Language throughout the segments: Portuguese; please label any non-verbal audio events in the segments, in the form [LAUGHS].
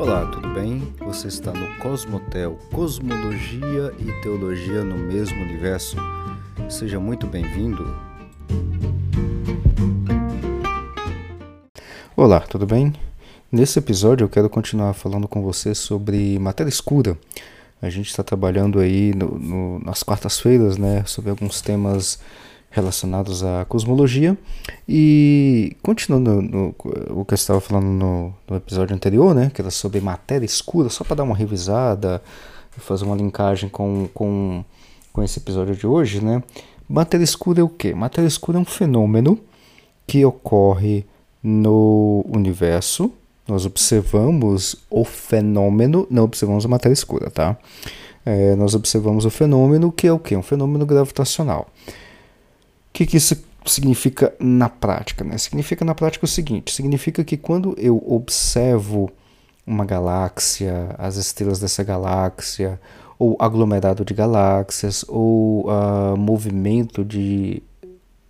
Olá, tudo bem? Você está no Cosmotel, Cosmologia e Teologia no mesmo universo. Seja muito bem-vindo. Olá, tudo bem? Nesse episódio eu quero continuar falando com você sobre matéria escura. A gente está trabalhando aí no, no, nas quartas-feiras, né, sobre alguns temas relacionados à cosmologia. E continuando no, o que eu estava falando no, no, episódio anterior, né, que era sobre matéria escura, só para dar uma revisada e fazer uma linkagem com, com, com esse episódio de hoje, né? Matéria escura é o quê? Matéria escura é um fenômeno que ocorre no universo. Nós observamos o fenômeno, não observamos a matéria escura, tá? É, nós observamos o fenômeno que é o quê? Um fenômeno gravitacional. O que, que isso significa na prática? Né? Significa na prática o seguinte: significa que quando eu observo uma galáxia, as estrelas dessa galáxia, ou aglomerado de galáxias, ou uh, movimento de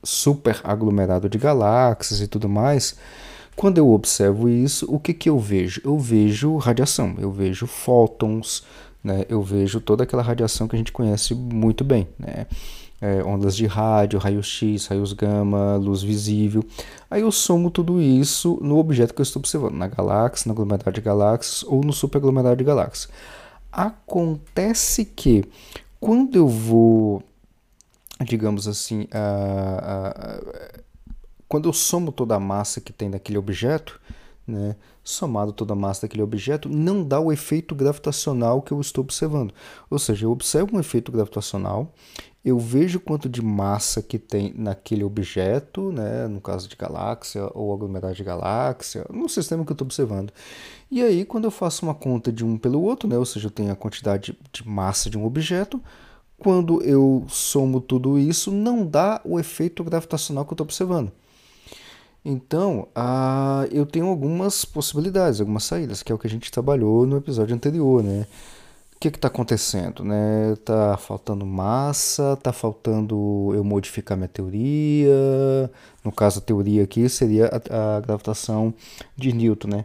super aglomerado de galáxias e tudo mais, quando eu observo isso, o que, que eu vejo? Eu vejo radiação, eu vejo fótons, né? eu vejo toda aquela radiação que a gente conhece muito bem. Né? É, ondas de rádio, raio-x, raios gama, luz visível. Aí eu somo tudo isso no objeto que eu estou observando, na galáxia, na aglomerado de galáxias ou no superaglomerado de galáxias. Acontece que quando eu vou, digamos assim, quando eu somo toda a massa que tem naquele objeto, né, somado toda a massa daquele objeto, não dá o efeito gravitacional que eu estou observando. Ou seja, eu observo um efeito gravitacional, eu vejo quanto de massa que tem naquele objeto, né, no caso de galáxia ou aglomerado de galáxia, no sistema que eu estou observando. E aí, quando eu faço uma conta de um pelo outro, né, ou seja, eu tenho a quantidade de massa de um objeto, quando eu somo tudo isso, não dá o efeito gravitacional que eu estou observando. Então, ah, eu tenho algumas possibilidades, algumas saídas, que é o que a gente trabalhou no episódio anterior, né? Que está acontecendo? Né? Tá faltando massa, tá faltando eu modificar minha teoria. No caso, a teoria aqui seria a, a gravitação de Newton, né?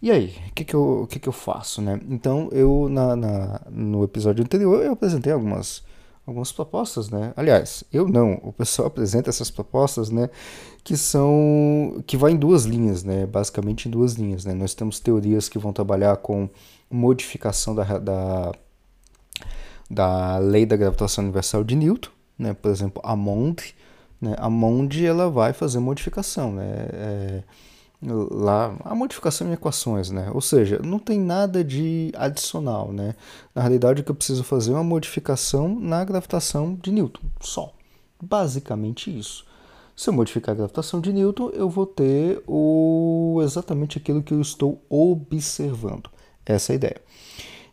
E aí, o que, que, eu, que, que eu faço, né? Então, eu, na, na, no episódio anterior, eu apresentei algumas, algumas propostas, né? Aliás, eu não, o pessoal [LAUGHS] apresenta essas propostas, né? Que são, que vai em duas linhas, né? Basicamente em duas linhas, né? Nós temos teorias que vão trabalhar com modificação da, da, da lei da gravitação universal de Newton, né? por exemplo, a MOND. Né? A MOND ela vai fazer modificação, né? É, lá a modificação em equações, né? Ou seja, não tem nada de adicional, né? Na realidade, o que eu preciso fazer é uma modificação na gravitação de Newton, só. Basicamente isso. Se eu modificar a gravitação de Newton, eu vou ter o exatamente aquilo que eu estou observando. Essa ideia.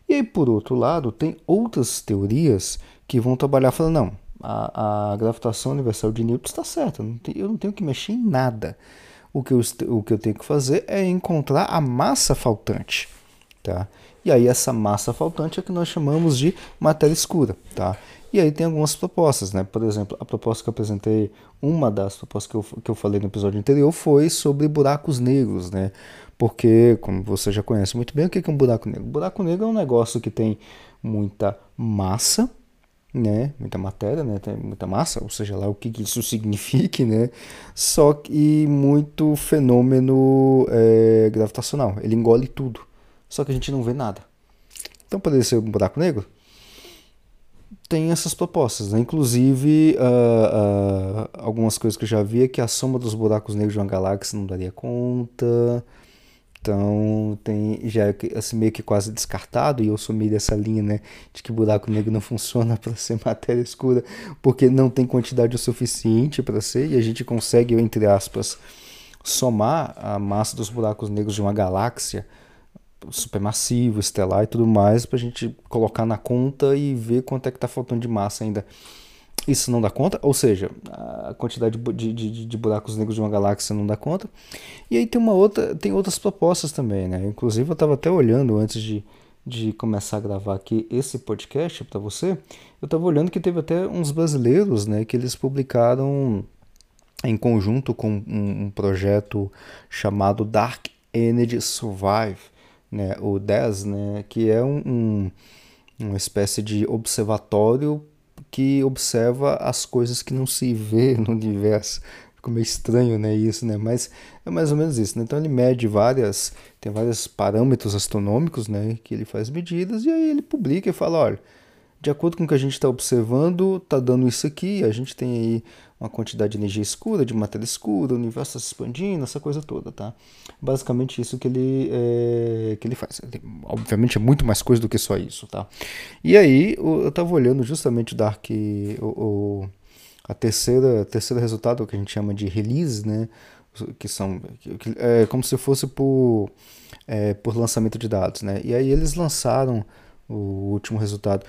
E aí, por outro lado, tem outras teorias que vão trabalhar falando, não, a, a gravitação universal de Newton está certa, não tem, eu não tenho que mexer em nada. O que, eu, o que eu tenho que fazer é encontrar a massa faltante. Tá? E aí essa massa faltante é que nós chamamos de matéria escura. Tá? E aí tem algumas propostas, né? Por exemplo, a proposta que eu apresentei, uma das propostas que eu, que eu falei no episódio anterior foi sobre buracos negros, né? Porque, como você já conhece muito bem, o que é um buraco negro? Buraco negro é um negócio que tem muita massa, né? Muita matéria, né? Tem muita massa, ou seja lá o que, isso [LAUGHS] signifique, né? Só que muito fenômeno é, gravitacional. Ele engole tudo. Só que a gente não vê nada. Então poderia ser um buraco negro? Tem essas propostas, né? Inclusive, uh, uh, algumas coisas que eu já vi é que a soma dos buracos negros de uma galáxia não daria conta. Então tem já é assim, meio que quase descartado, e eu sou meio dessa linha, né? De que buraco negro não [LAUGHS] funciona para ser matéria escura, porque não tem quantidade o suficiente para ser, e a gente consegue, entre aspas, somar a massa dos buracos negros de uma galáxia supermassivo, estelar e tudo mais, para a gente colocar na conta e ver quanto é que está faltando de massa ainda isso não dá conta, ou seja, a quantidade de, de, de, buracos negros de uma galáxia não dá conta. E aí tem uma outra, tem outras propostas também, né? Inclusive eu estava até olhando antes de, de começar a gravar aqui esse podcast para você, eu estava olhando que teve até uns brasileiros, né, que eles publicaram em conjunto com um, um projeto chamado Dark Energy Survive, né, o DES, né, que é um, um, uma espécie de observatório que observa as coisas que não se vê [LAUGHS] no universo. Ficou meio estranho, né, isso, né? Mas é mais ou menos isso, né? Então ele mede várias, tem vários parâmetros astronômicos, né, que ele faz medidas e aí ele publica e fala, olha, de acordo com o que a gente está observando, está dando isso aqui, a gente tem aí uma quantidade de energia escura, de matéria escura, o universo está se expandindo, essa coisa toda, tá? Basicamente isso que ele, é, que ele faz. Ele, obviamente é muito mais coisa do que só isso, tá? E aí eu estava olhando justamente o Dark, o, o, a terceira, terceiro resultado, que a gente chama de release, né? Que são que, é como se fosse por, é, por lançamento de dados, né? E aí eles lançaram o último resultado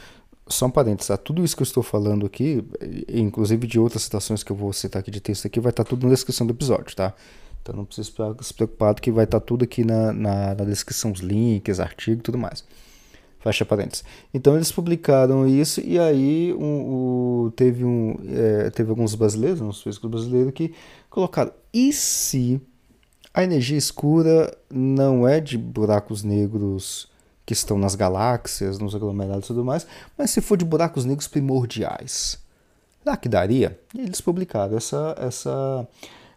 só um parênteses, tá? tudo isso que eu estou falando aqui, inclusive de outras citações que eu vou citar aqui de texto aqui, vai estar tudo na descrição do episódio, tá? Então não precisa se preocupar que vai estar tudo aqui na, na, na descrição, os links, artigos e tudo mais. Fecha parênteses. Então eles publicaram isso e aí um, um, teve, um, é, teve alguns brasileiros, uns físicos brasileiros, que colocaram, e se a energia escura não é de buracos negros que estão nas galáxias, nos aglomerados e tudo mais, mas se for de buracos negros primordiais, será que daria? E eles publicaram essa, essa,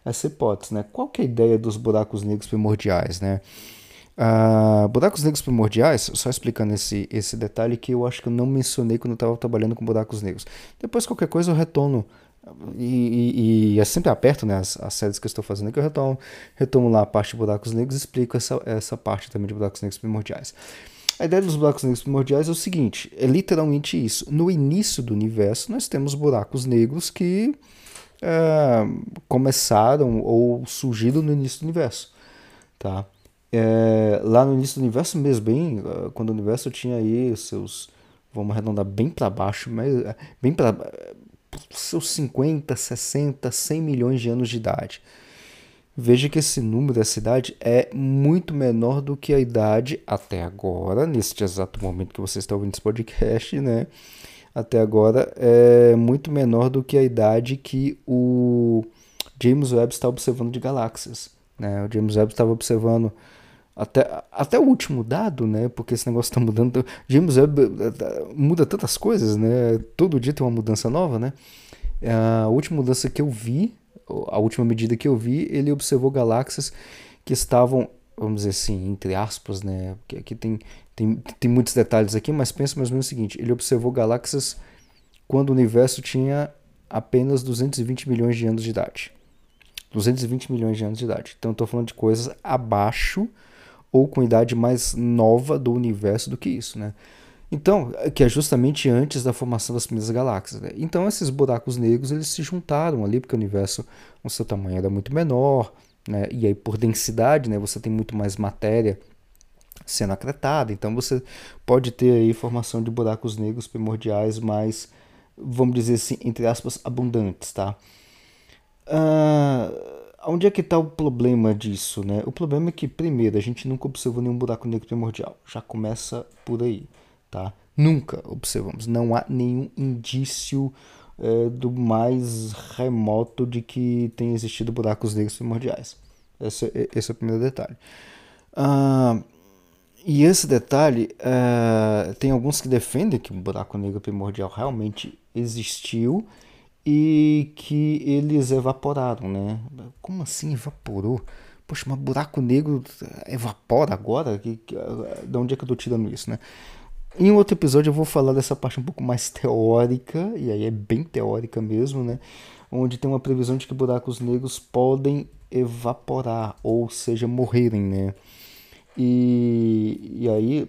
essa hipótese, né? Qual que é a ideia dos buracos negros primordiais, né? Uh, buracos negros primordiais, só explicando esse, esse detalhe que eu acho que eu não mencionei quando eu estava trabalhando com buracos negros. Depois, qualquer coisa, eu retorno e, e, e, é sempre aperto, né? As, as, séries que eu estou fazendo aqui, eu retomo, retomo lá a parte de buracos negros e explico essa, essa parte também de buracos negros primordiais. A ideia dos buracos negros primordiais é o seguinte: é literalmente isso. No início do universo, nós temos buracos negros que é, começaram ou surgiram no início do universo. Tá? É, lá no início do universo mesmo, bem, é, quando o universo tinha aí seus, vamos arredondar bem para baixo, mas bem para seus 50, 60, 100 milhões de anos de idade. Veja que esse número da cidade é muito menor do que a idade até agora, neste exato momento que você está ouvindo esse podcast, né? Até agora é muito menor do que a idade que o James Webb está observando de galáxias. Né? O James Webb estava observando até, até o último dado, né? Porque esse negócio está mudando. James Webb muda tantas coisas, né? Todo dia tem uma mudança nova, né? A última mudança que eu vi a última medida que eu vi, ele observou galáxias que estavam, vamos dizer assim, entre aspas, né? Porque aqui tem, tem, tem muitos detalhes aqui, mas pensa mais ou menos o seguinte: ele observou galáxias quando o universo tinha apenas 220 milhões de anos de idade. 220 milhões de anos de idade. Então estou falando de coisas abaixo ou com idade mais nova do universo do que isso, né? Então, que é justamente antes da formação das primeiras galáxias. Né? Então, esses buracos negros eles se juntaram ali porque o universo, o seu tamanho era muito menor, né? E aí por densidade, né, você tem muito mais matéria sendo acretada. Então, você pode ter aí formação de buracos negros primordiais mais, vamos dizer assim, entre aspas, abundantes, tá? Ah, onde é que está o problema disso, né? O problema é que, primeiro, a gente nunca observou nenhum buraco negro primordial. Já começa por aí. Tá? Nunca observamos, não há nenhum indício é, do mais remoto de que tenha existido buracos negros primordiais. Esse, esse é o primeiro detalhe. Ah, e esse detalhe, é, tem alguns que defendem que o buraco negro primordial realmente existiu e que eles evaporaram, né? Como assim evaporou? Poxa, mas buraco negro evapora agora? Que, que, de onde é que eu tô tirando isso, né? Em outro episódio eu vou falar dessa parte um pouco mais teórica, e aí é bem teórica mesmo, né? Onde tem uma previsão de que buracos negros podem evaporar, ou seja, morrerem, né? E, e aí,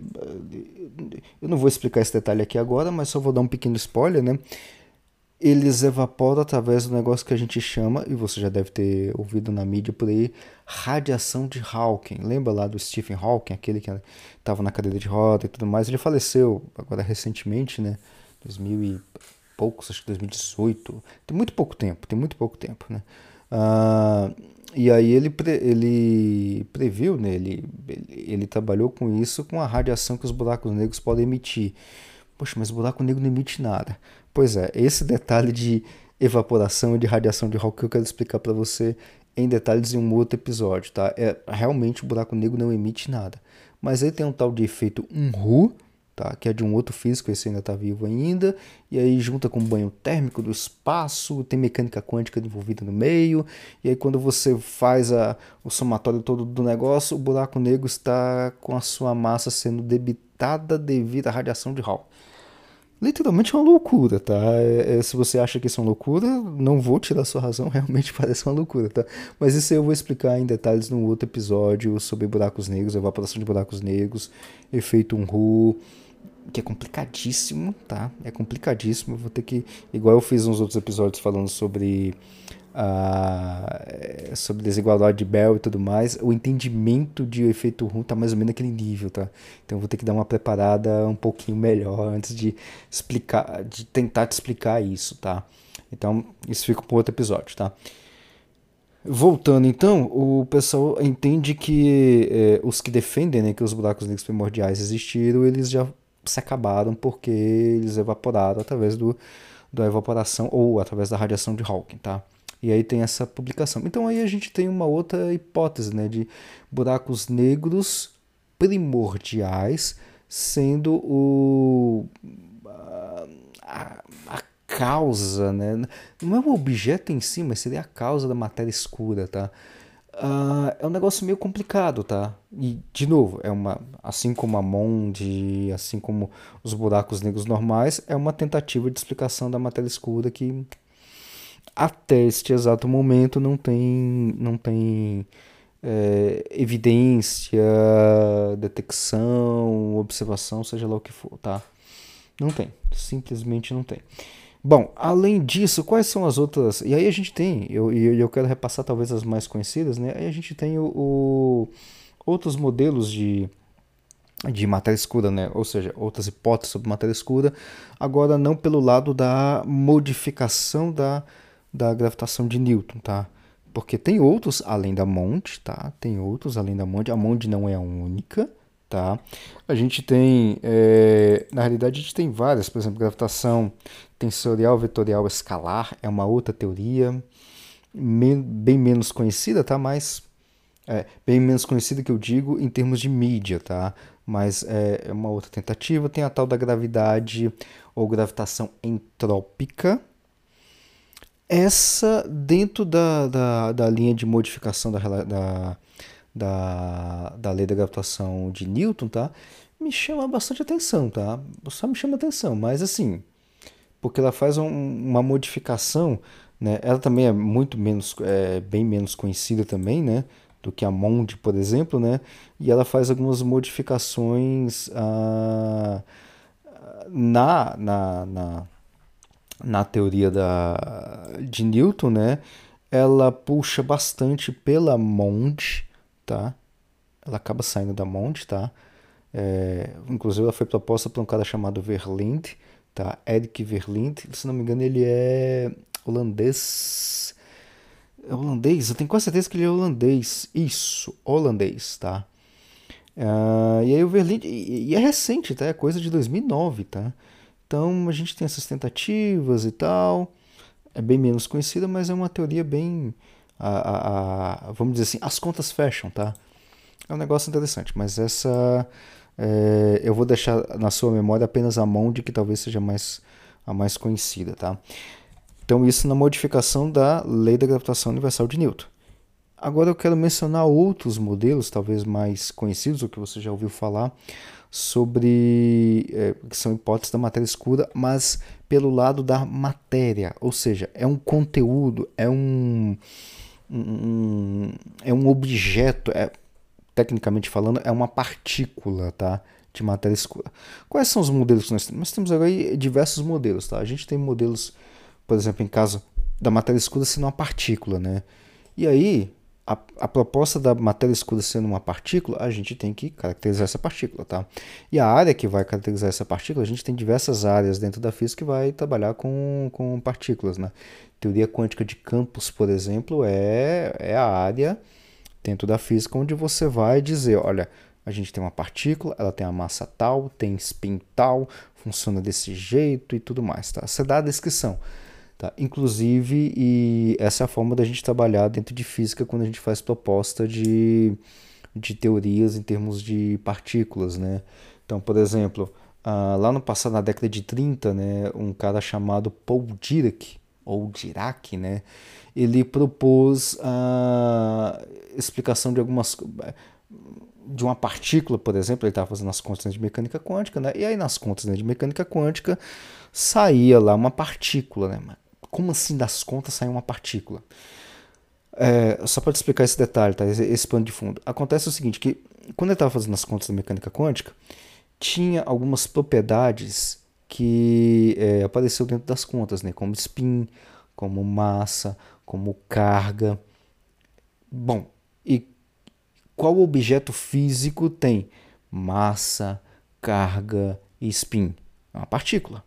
eu não vou explicar esse detalhe aqui agora, mas só vou dar um pequeno spoiler, né? Eles evaporam através do negócio que a gente chama, e você já deve ter ouvido na mídia por aí, radiação de Hawking. Lembra lá do Stephen Hawking, aquele que estava na cadeira de roda e tudo mais? Ele faleceu agora recentemente, né? 2000 e poucos, acho que 2018. Tem muito pouco tempo, tem muito pouco tempo, né? Ah, e aí ele, pre, ele previu, né? Ele, ele, ele trabalhou com isso, com a radiação que os buracos negros podem emitir. Poxa, mas o buraco negro não emite nada. Pois é, esse detalhe de evaporação e de radiação de Hawking que eu quero explicar para você em detalhes em um outro episódio, tá? É, realmente o buraco negro não emite nada, Mas aí tem um tal de efeito Unruh, tá? que é de um outro físico, esse ainda está vivo ainda, e aí junta com o banho térmico do espaço, tem mecânica quântica envolvida no meio, e aí quando você faz a, o somatório todo do negócio, o buraco negro está com a sua massa sendo debitada devido à radiação de Hall. Literalmente é uma loucura, tá? É, é, se você acha que isso é uma loucura, não vou tirar sua razão, [LAUGHS] realmente parece uma loucura, tá? Mas isso eu vou explicar em detalhes num outro episódio sobre buracos negros, evaporação de buracos negros, efeito Unruh, que é complicadíssimo, tá? É complicadíssimo. vou ter que, igual eu fiz uns outros episódios falando sobre uh, sobre desigualdade de Bell e tudo mais, o entendimento de efeito rum tá mais ou menos naquele nível, tá? Então eu vou ter que dar uma preparada um pouquinho melhor antes de explicar, de tentar te explicar isso, tá? Então isso fica para outro episódio, tá? Voltando então, o pessoal entende que eh, os que defendem né, que os buracos negros primordiais existiram, eles já se acabaram porque eles evaporaram através do, da evaporação ou através da radiação de Hawking, tá? E aí tem essa publicação. Então aí a gente tem uma outra hipótese, né, de buracos negros primordiais sendo o a, a causa, né? Não é o objeto em si, mas seria a causa da matéria escura, tá? Uh, é um negócio meio complicado, tá? E, de novo, é uma, assim como a Monde, assim como os buracos negros normais, é uma tentativa de explicação da matéria escura que até este exato momento não tem, não tem é, evidência, detecção, observação, seja lá o que for, tá? Não tem, simplesmente não tem. Bom, além disso, quais são as outras? E aí a gente tem, eu, eu quero repassar talvez as mais conhecidas, né? Aí a gente tem o, o outros modelos de, de matéria escura, né? Ou seja, outras hipóteses sobre matéria escura, agora não pelo lado da modificação da, da gravitação de Newton, tá? Porque tem outros além da Monte, tá? Tem outros além da Monte. A Monte não é a única, tá? A gente tem, é, na realidade, a gente tem várias, por exemplo, gravitação tensorial vetorial escalar é uma outra teoria, bem menos conhecida, tá? Mas é, bem menos conhecida que eu digo em termos de mídia, tá? Mas é, é uma outra tentativa. Tem a tal da gravidade ou gravitação entrópica. Essa, dentro da, da, da linha de modificação da, da, da, da lei da gravitação de Newton, tá? Me chama bastante atenção, tá? Só me chama atenção, mas assim, porque ela faz um, uma modificação, né? Ela também é muito menos, é, bem menos conhecida também, né? Do que a Monde, por exemplo, né? E ela faz algumas modificações ah, na, na, na, na teoria da, de Newton, né? Ela puxa bastante pela Monde, tá? Ela acaba saindo da Monde, tá? É, inclusive ela foi proposta por um cara chamado Verlind, tá? Eric Verlind, se não me engano ele é holandês, é holandês, eu tenho quase certeza que ele é holandês, isso, holandês, tá? Uh, e aí o Verlind, e, e, é recente, tá? É coisa de 2009, tá? Então a gente tem essas tentativas e tal, é bem menos conhecida, mas é uma teoria bem a, a, a, vamos dizer assim, as contas fecham, tá? É um negócio interessante, mas essa é, eu vou deixar na sua memória apenas a mão de que talvez seja mais, a mais conhecida, tá? Então isso na modificação da lei da gravitação universal de Newton. Agora eu quero mencionar outros modelos, talvez mais conhecidos, ou que você já ouviu falar, sobre é, que são hipóteses da matéria escura, mas pelo lado da matéria, ou seja, é um conteúdo, é um um, é um objeto, é, tecnicamente falando, é uma partícula, tá? De matéria escura. Quais são os modelos que nós temos? Nós temos agora diversos modelos, tá? A gente tem modelos, por exemplo, em caso da matéria escura sendo uma partícula, né? E aí, a, a, proposta da matéria escura sendo uma partícula, a gente tem que caracterizar essa partícula, tá? E a área que vai caracterizar essa partícula, a gente tem diversas áreas dentro da física que vai trabalhar com, com partículas, né? Teoria quântica de campos, por exemplo, é, é a área dentro da física onde você vai dizer, olha, a gente tem uma partícula, ela tem a massa tal, tem spin tal, funciona desse jeito e tudo mais, tá? Você dá a descrição. Tá? Inclusive, e essa é a forma da gente trabalhar dentro de física quando a gente faz proposta de, de teorias em termos de partículas, né? Então, por exemplo, uh, lá no passado, na década de 30, né, um cara chamado Paul Dirac, ou Dirac, né, ele propôs a explicação de algumas de uma partícula, por exemplo, ele estava fazendo as contas de mecânica quântica, né? E aí nas contas né, de mecânica quântica saía lá uma partícula, né? Como assim das contas sai uma partícula? É, só para te explicar esse detalhe, tá? Esse, esse pano de fundo. Acontece o seguinte, que quando ele estava fazendo as contas da mecânica quântica, tinha algumas propriedades que é, apareceu dentro das contas, né? Como spin, como massa, como carga. Bom, e qual objeto físico tem massa, carga e spin? É uma partícula.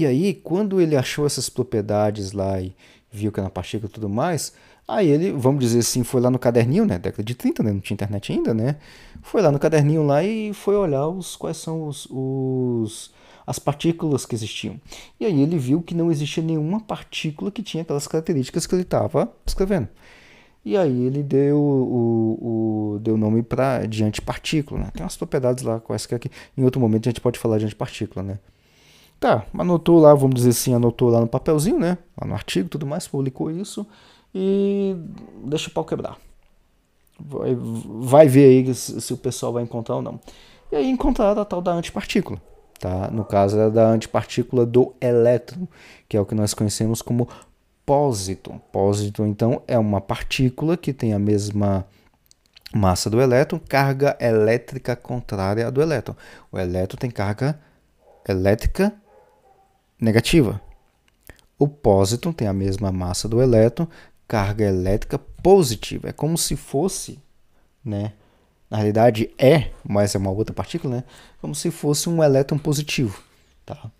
E aí, quando ele achou essas propriedades lá e viu que era partícula e tudo mais, aí ele, vamos dizer assim, foi lá no caderninho, né? Década de 30, né? Não tinha internet ainda, né? Foi lá no caderninho lá e foi olhar os, quais são os, os as partículas que existiam. E aí ele viu que não existia nenhuma partícula que tinha aquelas características que ele estava escrevendo. E aí ele deu o, o deu nome para de antipartícula, né? Tem umas propriedades lá quaisquer que em outro momento a gente pode falar de antipartícula, né? Tá, anotou lá, vamos dizer assim, anotou lá no papelzinho, né? Lá no artigo, tudo mais, publicou isso e deixa o pau quebrar. Vai, vai ver aí se, se o pessoal vai encontrar ou não. E aí encontraram a tal da antipartícula. Tá? No caso é da antipartícula do elétron, que é o que nós conhecemos como pósitron. Pósitron, então, é uma partícula que tem a mesma massa do elétron, carga elétrica contrária à do elétron. O elétron tem carga elétrica negativa. O pósitron tem a mesma massa do elétron, carga elétrica positiva. É como se fosse, né? Na realidade é, mas é uma outra partícula, né? Como se fosse um elétron positivo, tá?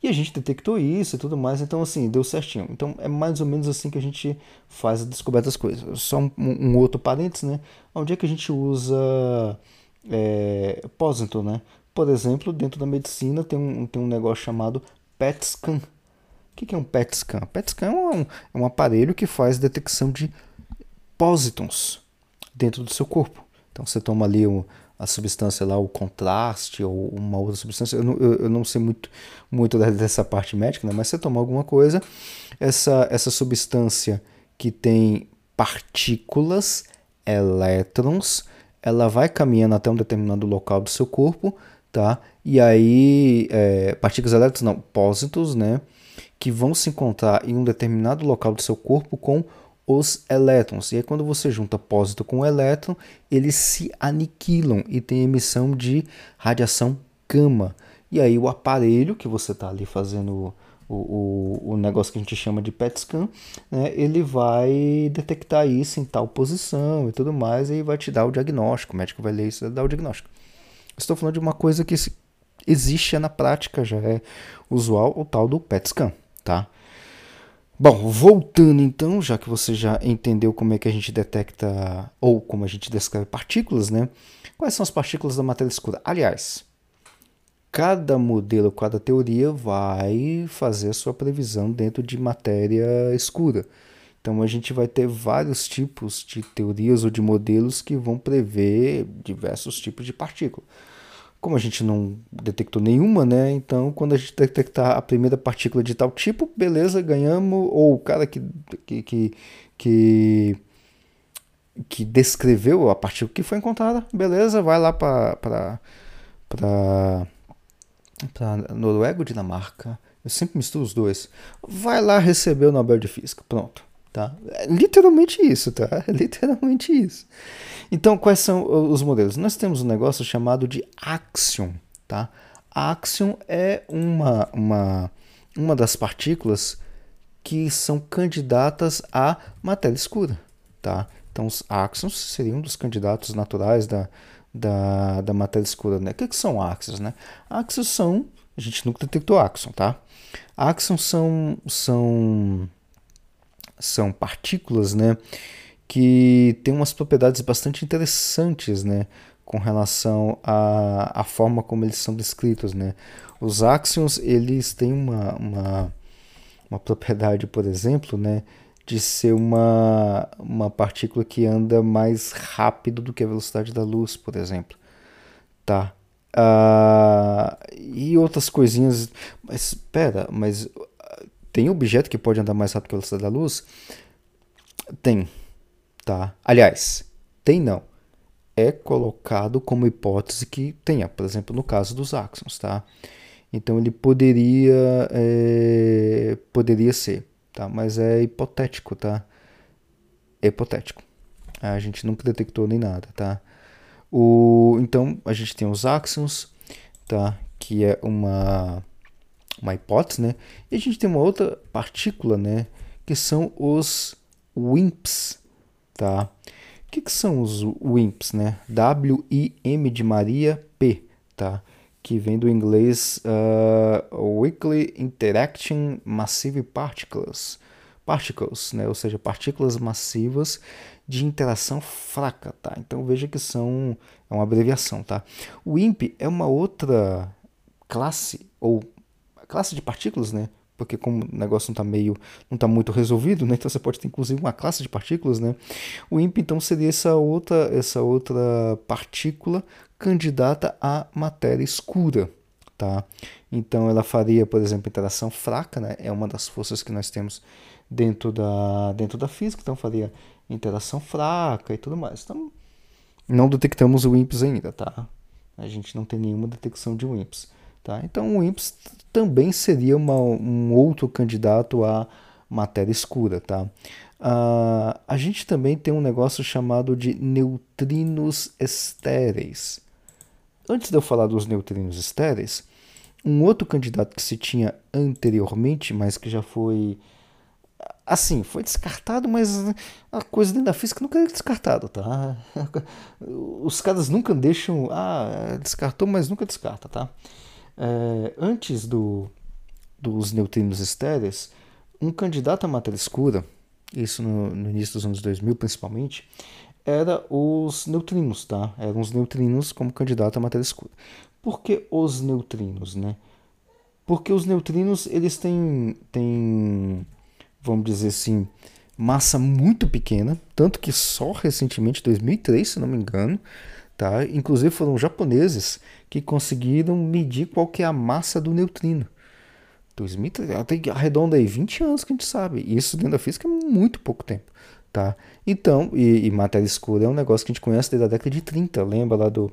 E a gente detectou isso e tudo mais, então assim, deu certinho. Então é mais ou menos assim que a gente faz a descoberta das coisas. Só um, um outro parênteses, né? Onde é que a gente usa é, pósito, né? Por exemplo, dentro da medicina tem um, tem um negócio chamado PET scan. O que é um PET scan? PET scan é um, é um aparelho que faz detecção de pósitons dentro do seu corpo. Então você toma ali o, a substância lá, o contraste ou uma outra substância, eu não, eu, eu não sei muito, muito dessa parte médica, né? mas você toma alguma coisa, essa, essa substância que tem partículas, elétrons, ela vai caminhando até um determinado local do seu corpo, tá? E aí, é, partículas elétrons, não, pósitos, né? Que vão se encontrar em um determinado local do seu corpo com os elétrons. E aí, quando você junta pósito com elétron, eles se aniquilam e tem emissão de radiação gama. E aí, o aparelho que você está ali fazendo o, o, o, negócio que a gente chama de PET scan, né, ele vai detectar isso em tal posição e tudo mais, e vai te dar o diagnóstico. O médico vai ler isso e dar o diagnóstico. Estou falando de uma coisa que existe na prática, já é usual, o tal do PET scan, tá? Bom, voltando então, já que você já entendeu como é que a gente detecta ou como a gente descreve partículas, né? Quais são as partículas da matéria escura? Aliás, cada modelo, cada teoria vai fazer a sua previsão dentro de matéria escura. Então a gente vai ter vários tipos de teorias ou de modelos que vão prever diversos tipos de partículas. Como a gente não detectou nenhuma, né? Então, quando a gente detectar a primeira partícula de tal tipo, beleza, ganhamos. Ou o cara que, que, que, que, que descreveu a partícula que foi encontrada, beleza, vai lá para Noruega ou Dinamarca. Eu sempre misturo os dois. Vai lá receber o Nobel de Física. Pronto. Tá? É literalmente isso, tá? É literalmente isso. Então, quais são os modelos? Nós temos um negócio chamado de Axion, tá? Axion é uma, uma, uma das partículas que são candidatas à matéria escura, tá? Então, os áxions seriam um dos candidatos naturais da, da, da matéria escura, né? O que, que são áxions, né? Áxions são... A gente nunca detectou áxion, tá? Áxions são... são são partículas, né? que tem umas propriedades bastante interessantes, né, com relação à, à forma como eles são descritos, né. Os áxions, eles têm uma, uma, uma propriedade, por exemplo, né, de ser uma, uma partícula que anda mais rápido do que a velocidade da luz, por exemplo. Tá? Uh, e outras coisinhas. Mas espera, mas tem objeto que pode andar mais rápido que a velocidade da luz? Tem. Tá? Aliás, tem não. É colocado como hipótese que tenha, por exemplo, no caso dos axons, tá? Então ele poderia é, poderia ser, tá? Mas é hipotético, tá? É hipotético. A gente nunca detectou nem nada, tá? O, então a gente tem os axons, tá? Que é uma uma hipótese, né? E a gente tem uma outra partícula, né? Que são os WIMPs, tá? O que, que são os WIMPs, né? W-I-M de Maria P, tá? Que vem do inglês uh, Weakly Interacting Massive Particles, particles, né? Ou seja, partículas massivas de interação fraca, tá? Então veja que são é uma abreviação, tá? O WIMP é uma outra classe ou classe de partículas, né? Porque como o negócio não está meio, não está muito resolvido, né? Então você pode ter inclusive uma classe de partículas, né? O IMP então seria essa outra, essa outra partícula candidata à matéria escura, tá? Então ela faria, por exemplo, interação fraca, né? É uma das forças que nós temos dentro da, dentro da física, então faria interação fraca e tudo mais. Então não detectamos o IMPs ainda, tá? A gente não tem nenhuma detecção de WIMPs. Tá? Então o IMPS também seria uma, um outro candidato à matéria escura. Tá? Uh, a gente também tem um negócio chamado de neutrinos estéreis. Antes de eu falar dos neutrinos estéreis, um outro candidato que se tinha anteriormente, mas que já foi assim, foi descartado, mas a coisa dentro da física nunca é descartada, tá? [LAUGHS] Os caras nunca deixam, ah, descartou, mas nunca descarta, tá? É, antes do, dos neutrinos estéreis, um candidato à matéria escura, isso no, no, início dos anos 2000 principalmente, era os neutrinos, tá? Eram os neutrinos como candidato à matéria escura. Por que os neutrinos, né? Porque os neutrinos, eles têm, têm vamos dizer assim, massa muito pequena, tanto que só recentemente, 2003, se não me engano, Tá? Inclusive foram japoneses que conseguiram medir qual que é a massa do neutrino. 2003, tem arredonda aí 20 anos que a gente sabe. Isso dentro da física é muito pouco tempo. Tá? Então, e, e matéria escura é um negócio que a gente conhece desde a década de 30. Lembra lá do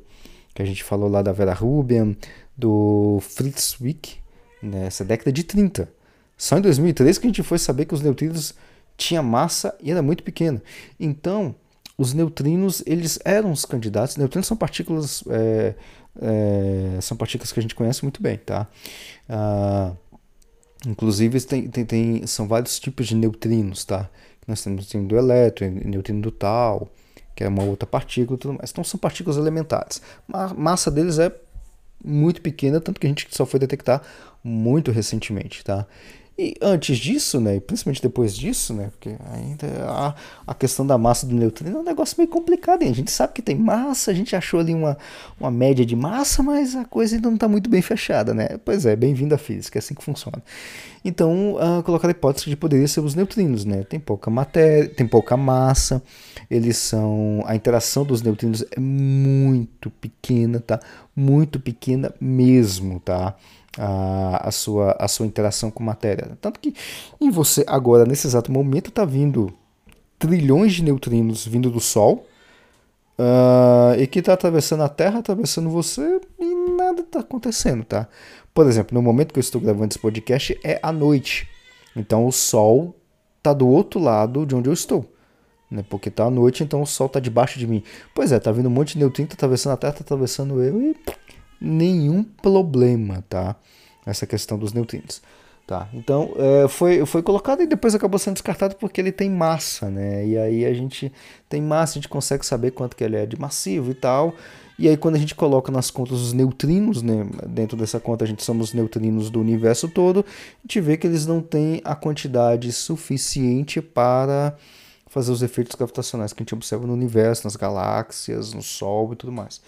que a gente falou lá da Vera Rubin, do Fritz Wick, nessa década de 30. Só em 2003 que a gente foi saber que os neutrinos tinham massa e era muito pequeno. Então, os neutrinos eles eram os candidatos. Neutrinos são partículas é, é, são partículas que a gente conhece muito bem, tá? Ah, inclusive tem, tem, tem, são vários tipos de neutrinos, tá? Nós temos neutrino do elétron, neutrino do tal, que é uma outra partícula, tudo mais. Então são partículas elementares. A massa deles é muito pequena, tanto que a gente só foi detectar muito recentemente, tá? E antes disso, né, principalmente depois disso, né, porque ainda a, a questão da massa do neutrino é um negócio meio complicado. Hein? A gente sabe que tem massa, a gente achou ali uma, uma média de massa, mas a coisa ainda não está muito bem fechada, né? Pois é, bem-vindo à física, é assim que funciona. Então, uh, colocar a hipótese de poderia ser os neutrinos, né? Tem pouca matéria, tem pouca massa, eles são. A interação dos neutrinos é muito pequena, tá? Muito pequena mesmo, tá? A, a, sua, a sua interação com matéria. Tanto que em você, agora, nesse exato momento, está vindo trilhões de neutrinos vindo do Sol uh, e que está atravessando a Terra, atravessando você e nada está acontecendo, tá? Por exemplo, no momento que eu estou gravando esse podcast é à noite. Então o Sol está do outro lado de onde eu estou. Né? Porque está à noite, então o Sol está debaixo de mim. Pois é, tá vindo um monte de neutrino, tá atravessando a Terra, tá atravessando eu e nenhum problema, tá? Essa questão dos neutrinos. Tá, então é, foi, foi colocado e depois acabou sendo descartado porque ele tem massa, né? E aí a gente tem massa, a gente consegue saber quanto que ele é de massivo e tal. E aí quando a gente coloca nas contas os neutrinos, né? Dentro dessa conta a gente somos os neutrinos do universo todo, a gente vê que eles não têm a quantidade suficiente para fazer os efeitos gravitacionais que a gente observa no universo, nas galáxias, no Sol e tudo mais.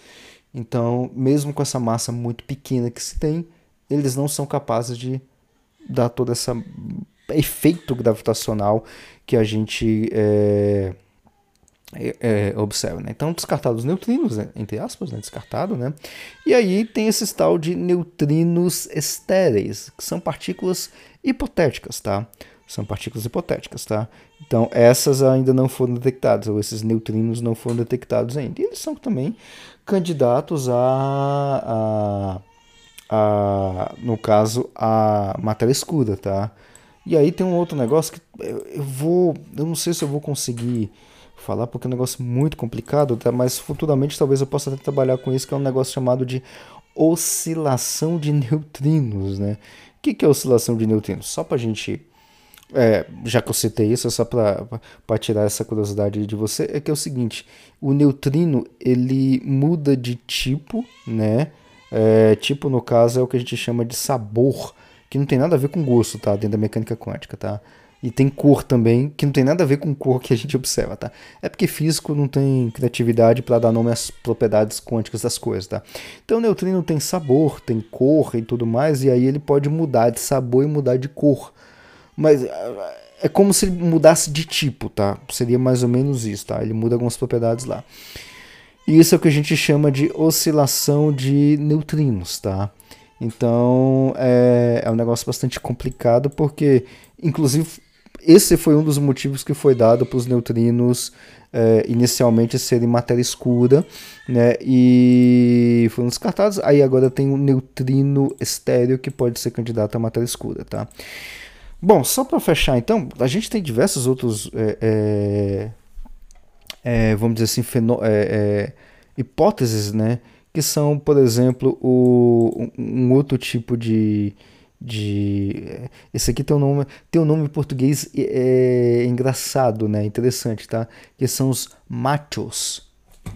Então, mesmo com essa massa muito pequena que se tem, eles não são capazes de dar toda essa efeito gravitacional que a gente é, é, observa. Né? Então, descartados neutrinos, né? entre aspas, né? descartado, né? E aí tem esse tal de neutrinos estéreis, que são partículas hipotéticas, tá? São partículas hipotéticas, tá? Então, essas ainda não foram detectadas, ou esses neutrinos não foram detectados ainda. E eles são também candidatos a, a, a no caso, a matéria escura, tá? E aí tem um outro negócio que eu, vou, eu não sei se eu vou conseguir falar porque é um negócio muito complicado, tá? mas futuramente talvez eu possa até trabalhar com isso, que é um negócio chamado de oscilação de neutrinos. Né? O que, que é oscilação de neutrinos? Só para a gente. É, já que eu citei isso, é só para tirar essa curiosidade de você, é que é o seguinte: o neutrino ele muda de tipo, né? É, tipo, no caso, é o que a gente chama de sabor, que não tem nada a ver com gosto, tá? Dentro da mecânica quântica, tá? E tem cor também, que não tem nada a ver com cor que a gente observa, tá? É porque físico não tem criatividade para dar nome às propriedades quânticas das coisas, tá? Então o neutrino tem sabor, tem cor e tudo mais, e aí ele pode mudar de sabor e mudar de cor. Mas é, é como se ele mudasse de tipo, tá? Seria mais ou menos isso, tá? Ele muda algumas propriedades lá. E isso é o que a gente chama de oscilação de neutrinos, tá? Então é, é um negócio bastante complicado porque, inclusive, esse foi um dos motivos que foi dado para os neutrinos é, inicialmente serem matéria escura, né? E foram descartados. Aí agora tem um neutrino estéreo que pode ser candidato a matéria escura, tá? Bom, só para fechar então, a gente tem diversos outros, é, é, vamos dizer assim, hipóteses, né? Que são, por exemplo, o, um outro tipo de, de esse aqui tem um nome tem um nome em português é, é, engraçado né? Interessante tá? Que são os machos.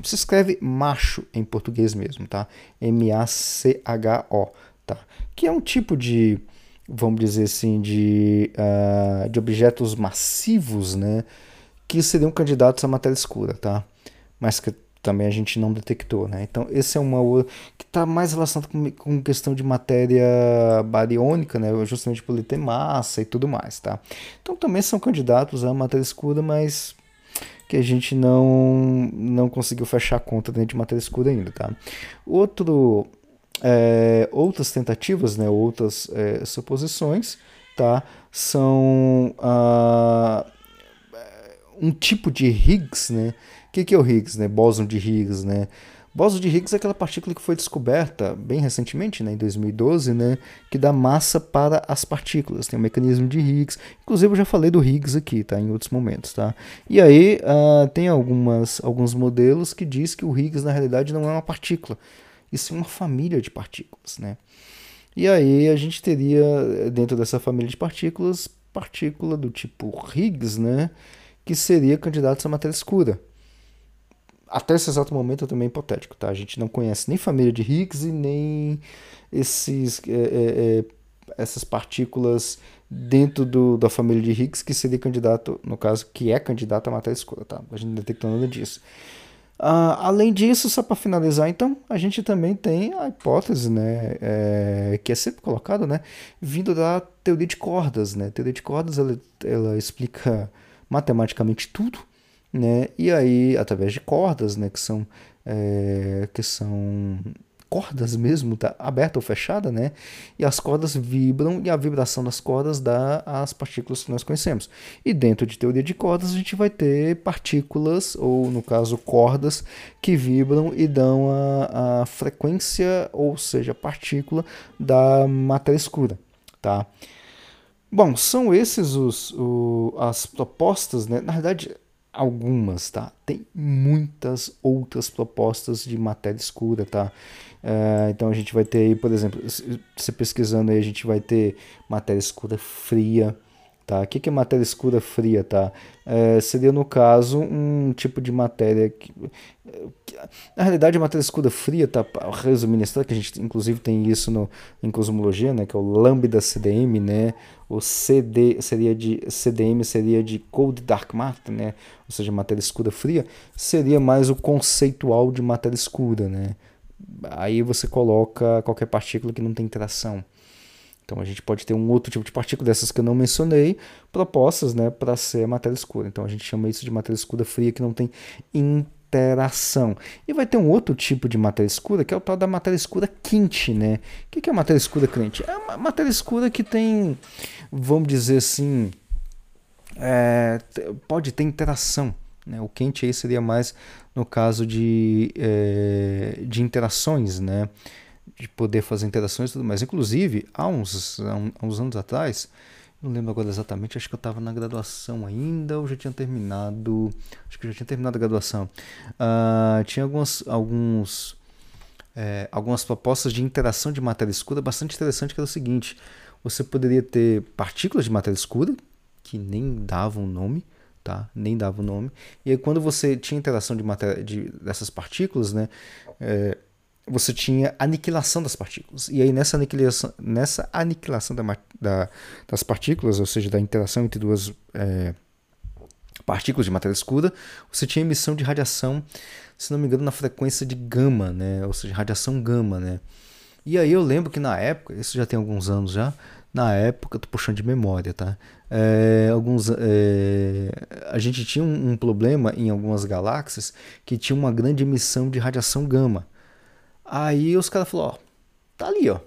Se escreve macho em português mesmo tá? M A C H O tá? Que é um tipo de vamos dizer assim de uh, de objetos massivos né que seriam candidatos à matéria escura tá mas que também a gente não detectou, né? Então esse é uma que está mais relacionado com, com questão de matéria bariônica, né? Justamente por ele ter massa e tudo mais, tá? Então também são candidatos à matéria escura, mas que a gente não não conseguiu fechar a conta dentro de matéria escura ainda, tá? Outro é, outras tentativas, né? Outras é, suposições, tá? São uh, um tipo de Higgs, né? O que, que é o Higgs, né? Bóson de Higgs, né? Bóson de Higgs é aquela partícula que foi descoberta bem recentemente, né, em 2012, né, que dá massa para as partículas. Tem o mecanismo de Higgs. Inclusive eu já falei do Higgs aqui, tá, em outros momentos, tá? E aí uh, tem algumas, alguns modelos que diz que o Higgs na realidade não é uma partícula, isso é uma família de partículas, né? E aí a gente teria dentro dessa família de partículas partícula do tipo Higgs, né, que seria candidato a matéria escura até esse exato momento é também hipotético, tá? A gente não conhece nem família de Higgs e nem esses, é, é, é, essas partículas dentro do, da família de Higgs que seria candidato, no caso, que é candidato à matéria escura, tá? A gente não detectou nada disso. Uh, além disso, só para finalizar, então, a gente também tem a hipótese, né, é, que é sempre colocada, né, vindo da teoria de cordas, né. A teoria de cordas ela, ela explica matematicamente tudo, né? E aí, através de cordas, né? Que são, é, que são cordas mesmo, tá aberta ou fechada, né? E as cordas vibram e a vibração das cordas dá as partículas que nós conhecemos. E dentro de teoria de cordas a gente vai ter partículas, ou no caso cordas, que vibram e dão a, a frequência, ou seja, partícula da matéria escura, tá? Bom, são esses os, o, as propostas, né? Na verdade, algumas, tá? Tem muitas outras propostas de matéria escura, tá? Uh, então a gente vai ter aí, por exemplo, se pesquisando aí, a gente vai ter matéria escura fria, tá? O que, que é matéria escura fria, tá? Uh, seria, no caso, um tipo de matéria que, na realidade, a matéria escura fria, tá? Resumindo a que a gente inclusive tem isso no, em cosmologia, né? Que é o lambda CDM, né? O CD seria de CDM seria de cold dark matter, né? Ou seja, matéria escura fria, seria mais o conceitual de matéria escura, né? Aí você coloca qualquer partícula que não tem interação. Então a gente pode ter um outro tipo de partícula dessas que eu não mencionei, propostas né, para ser matéria escura. Então a gente chama isso de matéria escura fria que não tem interação. E vai ter um outro tipo de matéria escura que é o tal da matéria escura quente. Né? O que é a matéria escura quente? É uma matéria escura que tem, vamos dizer assim, é, pode ter interação. Né? O quente aí seria mais no caso de, é, de interações, né? De poder fazer interações e tudo mais. Inclusive, há uns, há uns anos atrás, não lembro agora exatamente, acho que eu estava na graduação ainda ou já tinha terminado. Acho que já tinha terminado a graduação. Uh, tinha alguns, alguns, é, algumas propostas de interação de matéria escura bastante interessante, que era o seguinte: você poderia ter partículas de matéria escura, que nem davam nome, tá? Nem davam nome. E aí, quando você tinha interação de matéria de, dessas partículas, né? É, você tinha aniquilação das partículas. E aí, nessa aniquilação, nessa aniquilação da, da, das partículas, ou seja, da interação entre duas é, partículas de matéria escura, você tinha emissão de radiação, se não me engano, na frequência de gama, né? ou seja, radiação gama. Né? E aí eu lembro que na época, isso já tem alguns anos já, na época, tô puxando de memória, tá? É, alguns, é, a gente tinha um, um problema em algumas galáxias que tinha uma grande emissão de radiação gama. Aí os caras falaram, ó, tá ali, ó.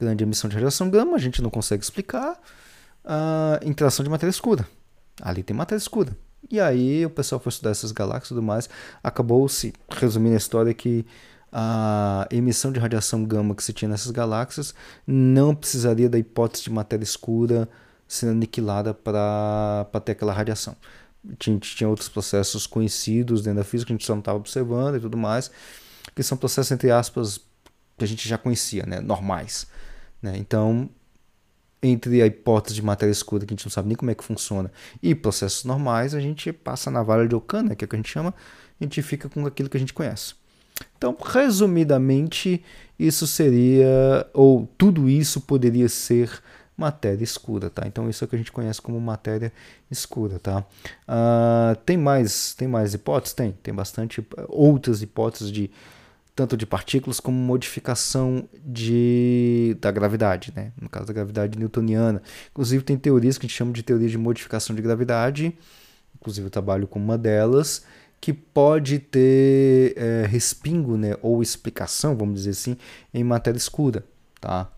Grande emissão de radiação gama, a gente não consegue explicar. Uh, interação de matéria escura. Ali tem matéria escura. E aí o pessoal foi estudar essas galáxias e tudo mais. Acabou-se, resumindo a história, que a emissão de radiação gama que se tinha nessas galáxias não precisaria da hipótese de matéria escura sendo aniquilada para ter aquela radiação. Tinha, tinha outros processos conhecidos dentro da física a gente só não estava observando e tudo mais que são processos, entre aspas, que a gente já conhecia, né? normais. Né? Então, entre a hipótese de matéria escura, que a gente não sabe nem como é que funciona, e processos normais, a gente passa na vara de Ockham, né? que é o que a gente chama, a gente fica com aquilo que a gente conhece. Então, resumidamente, isso seria, ou tudo isso poderia ser matéria escura, tá? Então isso é o que a gente conhece como matéria escura, tá? Uh, tem mais, tem mais hipóteses? Tem, tem bastante outras hipóteses de tanto de partículas como modificação de, da gravidade, né? no caso da gravidade newtoniana. Inclusive, tem teorias que a gente chama de teoria de modificação de gravidade, inclusive eu trabalho com uma delas, que pode ter é, respingo né? ou explicação, vamos dizer assim, em matéria escura. Tá?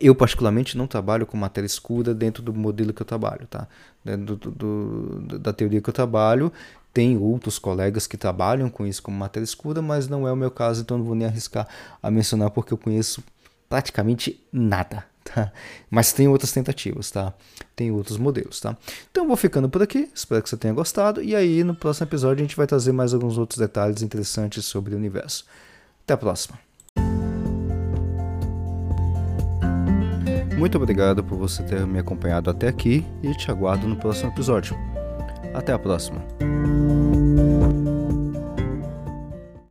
Eu, particularmente, não trabalho com matéria escura dentro do modelo que eu trabalho. Tá? Dentro do, do, da teoria que eu trabalho, tem outros colegas que trabalham com isso como matéria escura, mas não é o meu caso, então não vou nem arriscar a mencionar porque eu conheço praticamente nada. [LAUGHS] Tá? Mas tem outras tentativas, tá? Tem outros modelos, tá? Então vou ficando por aqui, espero que você tenha gostado e aí no próximo episódio a gente vai trazer mais alguns outros detalhes interessantes sobre o universo. Até a próxima. Muito obrigado por você ter me acompanhado até aqui e te aguardo no próximo episódio. Até a próxima.